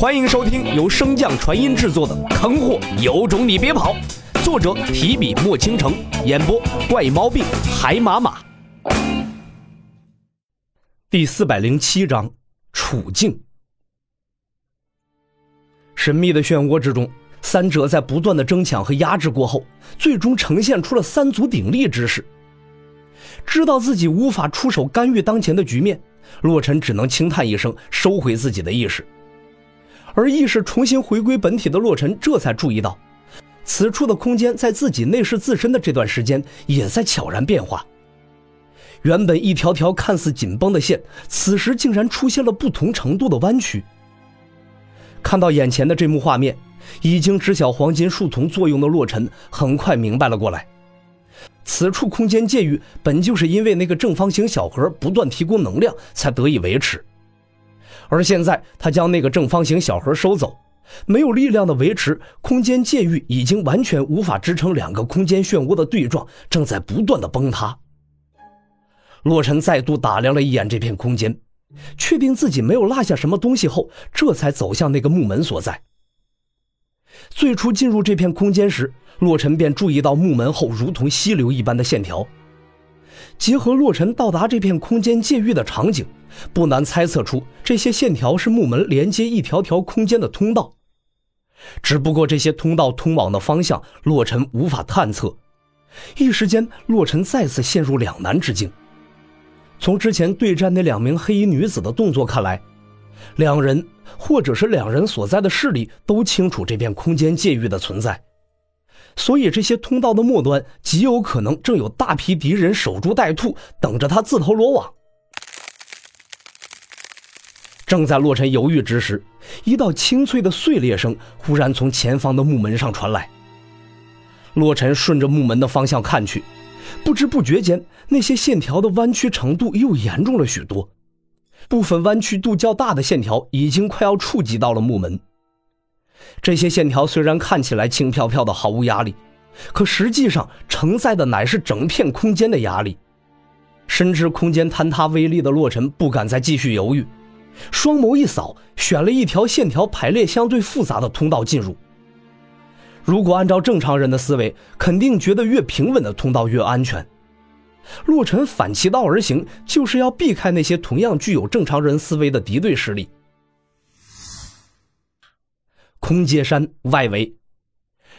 欢迎收听由升降传音制作的《坑货有种你别跑》，作者提笔墨倾城，演播怪猫病海马马。第四百零七章处境。神秘的漩涡之中，三者在不断的争抢和压制过后，最终呈现出了三足鼎立之势。知道自己无法出手干预当前的局面，洛尘只能轻叹一声，收回自己的意识。而意识重新回归本体的洛尘，这才注意到，此处的空间在自己内视自身的这段时间，也在悄然变化。原本一条条看似紧绷的线，此时竟然出现了不同程度的弯曲。看到眼前的这幕画面，已经知晓黄金树丛作用的洛尘，很快明白了过来。此处空间界域本就是因为那个正方形小盒不断提供能量才得以维持。而现在，他将那个正方形小盒收走，没有力量的维持，空间界域已经完全无法支撑两个空间漩涡的对撞，正在不断的崩塌。洛尘再度打量了一眼这片空间，确定自己没有落下什么东西后，这才走向那个木门所在。最初进入这片空间时，洛尘便注意到木门后如同溪流一般的线条。结合洛尘到达这片空间界域的场景，不难猜测出这些线条是木门连接一条条空间的通道。只不过这些通道通往的方向，洛尘无法探测。一时间，洛尘再次陷入两难之境。从之前对战那两名黑衣女子的动作看来，两人或者是两人所在的势力都清楚这片空间界域的存在。所以，这些通道的末端极有可能正有大批敌人守株待兔，等着他自投罗网。正在洛尘犹豫之时，一道清脆的碎裂声忽然从前方的木门上传来。洛尘顺着木门的方向看去，不知不觉间，那些线条的弯曲程度又严重了许多，部分弯曲度较大的线条已经快要触及到了木门。这些线条虽然看起来轻飘飘的，毫无压力，可实际上承载的乃是整片空间的压力。深知空间坍塌威力的洛尘不敢再继续犹豫，双眸一扫，选了一条线条排列相对复杂的通道进入。如果按照正常人的思维，肯定觉得越平稳的通道越安全。洛尘反其道而行，就是要避开那些同样具有正常人思维的敌对势力。空界山外围，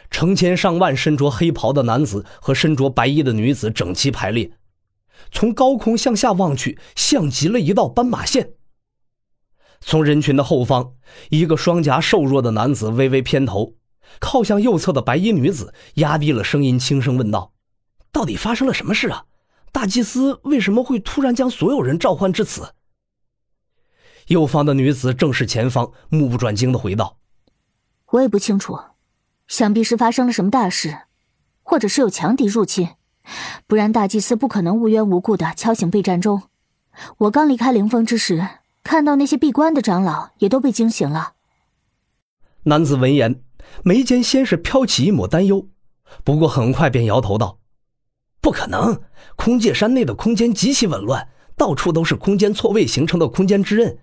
成千上万身着黑袍的男子和身着白衣的女子整齐排列，从高空向下望去，像极了一道斑马线。从人群的后方，一个双颊瘦弱的男子微微偏头，靠向右侧的白衣女子，压低了声音，轻声问道：“到底发生了什么事啊？大祭司为什么会突然将所有人召唤至此？”右方的女子正视前方，目不转睛的回道。我也不清楚，想必是发生了什么大事，或者是有强敌入侵，不然大祭司不可能无缘无故的敲醒备战钟。我刚离开灵峰之时，看到那些闭关的长老也都被惊醒了。男子闻言，眉间先是飘起一抹担忧，不过很快便摇头道：“不可能，空界山内的空间极其紊乱，到处都是空间错位形成的空间之刃，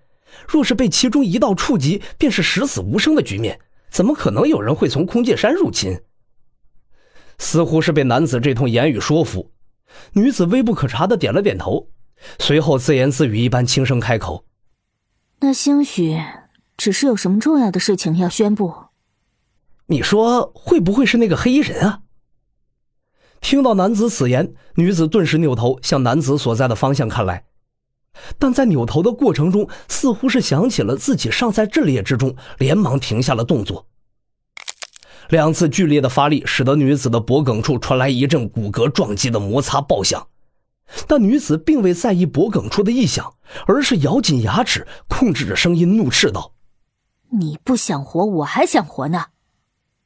若是被其中一道触及，便是十死无生的局面。”怎么可能有人会从空界山入侵？似乎是被男子这通言语说服，女子微不可察的点了点头，随后自言自语一般轻声开口：“那兴许只是有什么重要的事情要宣布。”你说会不会是那个黑衣人啊？听到男子此言，女子顿时扭头向男子所在的方向看来。但在扭头的过程中，似乎是想起了自己尚在阵列之中，连忙停下了动作。两次剧烈的发力，使得女子的脖颈处传来一阵骨骼撞击的摩擦爆响，但女子并未在意脖颈处的异响，而是咬紧牙齿，控制着声音怒斥道：“你不想活，我还想活呢！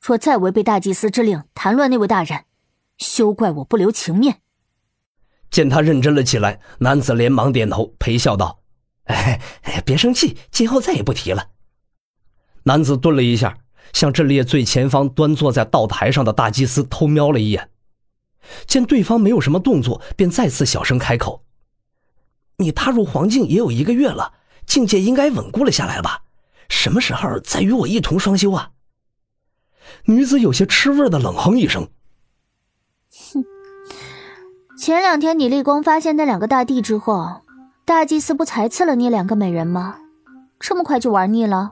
若再违背大祭司之令，谈论那位大人，休怪我不留情面。”见他认真了起来，男子连忙点头，陪笑道：“哎哎，别生气，今后再也不提了。”男子顿了一下，向阵列最前方端坐在道台上的大祭司偷瞄了一眼，见对方没有什么动作，便再次小声开口：“你踏入黄境也有一个月了，境界应该稳固了下来吧？什么时候再与我一同双修啊？女子有些吃味的冷哼一声：“哼，前两天你立功发现那两个大帝之后，大祭司不才赐了你两个美人吗？这么快就玩腻了？”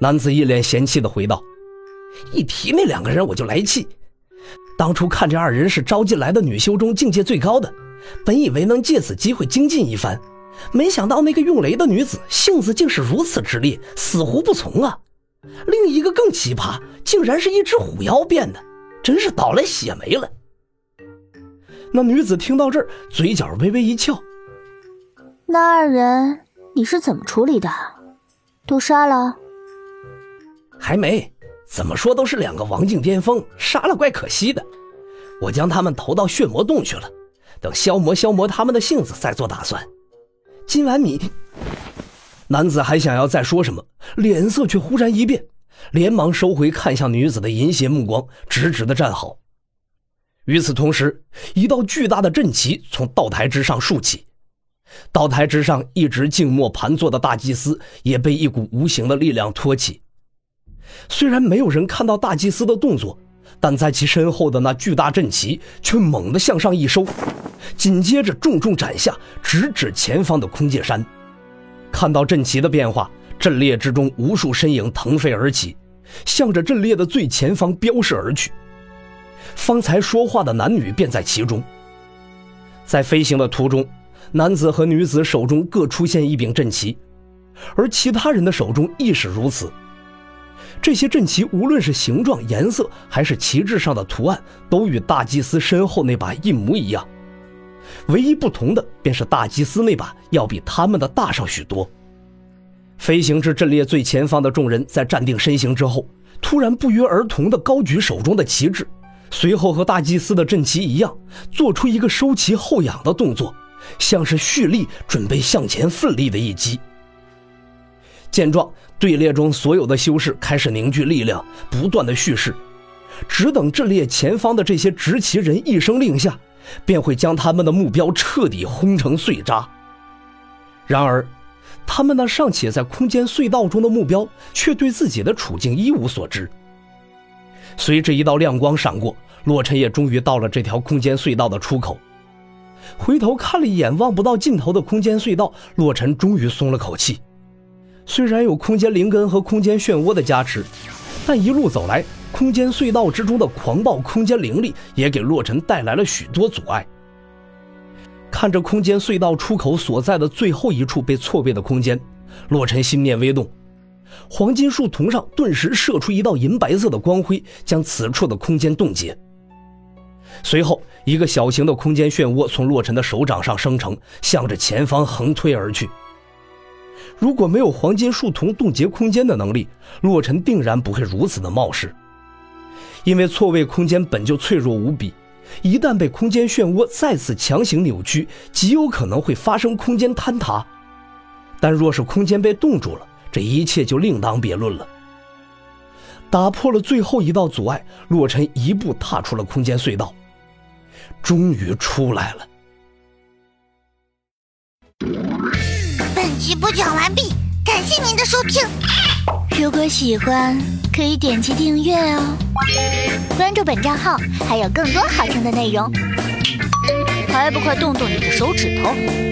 男子一脸嫌弃的回道：“一提那两个人我就来气。当初看这二人是招进来的女修中境界最高的，本以为能借此机会精进一番。”没想到那个用雷的女子性子竟是如此之烈，死活不从啊！另一个更奇葩，竟然是一只虎妖变的，真是倒来血霉了。那女子听到这儿，嘴角微微一翘。那二人你是怎么处理的？都杀了？还没，怎么说都是两个王境巅峰，杀了怪可惜的。我将他们投到血魔洞去了，等消磨消磨他们的性子再做打算。今晚你，男子还想要再说什么，脸色却忽然一变，连忙收回看向女子的淫邪目光，直直的站好。与此同时，一道巨大的阵旗从道台之上竖起，道台之上一直静默盘坐的大祭司也被一股无形的力量托起。虽然没有人看到大祭司的动作，但在其身后的那巨大阵旗却猛地向上一收。紧接着，重重斩下，直指前方的空界山。看到阵旗的变化，阵列之中无数身影腾飞而起，向着阵列的最前方飙射而去。方才说话的男女便在其中。在飞行的途中，男子和女子手中各出现一柄阵旗，而其他人的手中亦是如此。这些阵旗无论是形状、颜色，还是旗帜上的图案，都与大祭司身后那把一模一样。唯一不同的便是大祭司那把要比他们的大上许多。飞行至阵列最前方的众人在站定身形之后，突然不约而同地高举手中的旗帜，随后和大祭司的阵旗一样，做出一个收旗后仰的动作，像是蓄力准备向前奋力的一击。见状，队列中所有的修士开始凝聚力量，不断的蓄势，只等阵列前方的这些执旗人一声令下。便会将他们的目标彻底轰成碎渣。然而，他们那尚且在空间隧道中的目标，却对自己的处境一无所知。随着一道亮光闪过，洛尘也终于到了这条空间隧道的出口。回头看了一眼望不到尽头的空间隧道，洛尘终于松了口气。虽然有空间灵根和空间漩涡的加持，但一路走来。空间隧道之中的狂暴空间灵力也给洛尘带来了许多阻碍。看着空间隧道出口所在的最后一处被错位的空间，洛尘心念微动，黄金树丛上顿时射出一道银白色的光辉，将此处的空间冻结。随后，一个小型的空间漩涡从洛尘的手掌上生成，向着前方横推而去。如果没有黄金树铜冻结空间的能力，洛尘定然不会如此的冒失。因为错位空间本就脆弱无比，一旦被空间漩涡再次强行扭曲，极有可能会发生空间坍塌。但若是空间被冻住了，这一切就另当别论了。打破了最后一道阻碍，洛尘一步踏出了空间隧道，终于出来了。本集播讲完毕，感谢您的收听。如果喜欢，可以点击订阅哦，关注本账号还有更多好听的内容，还不快动动你的手指头！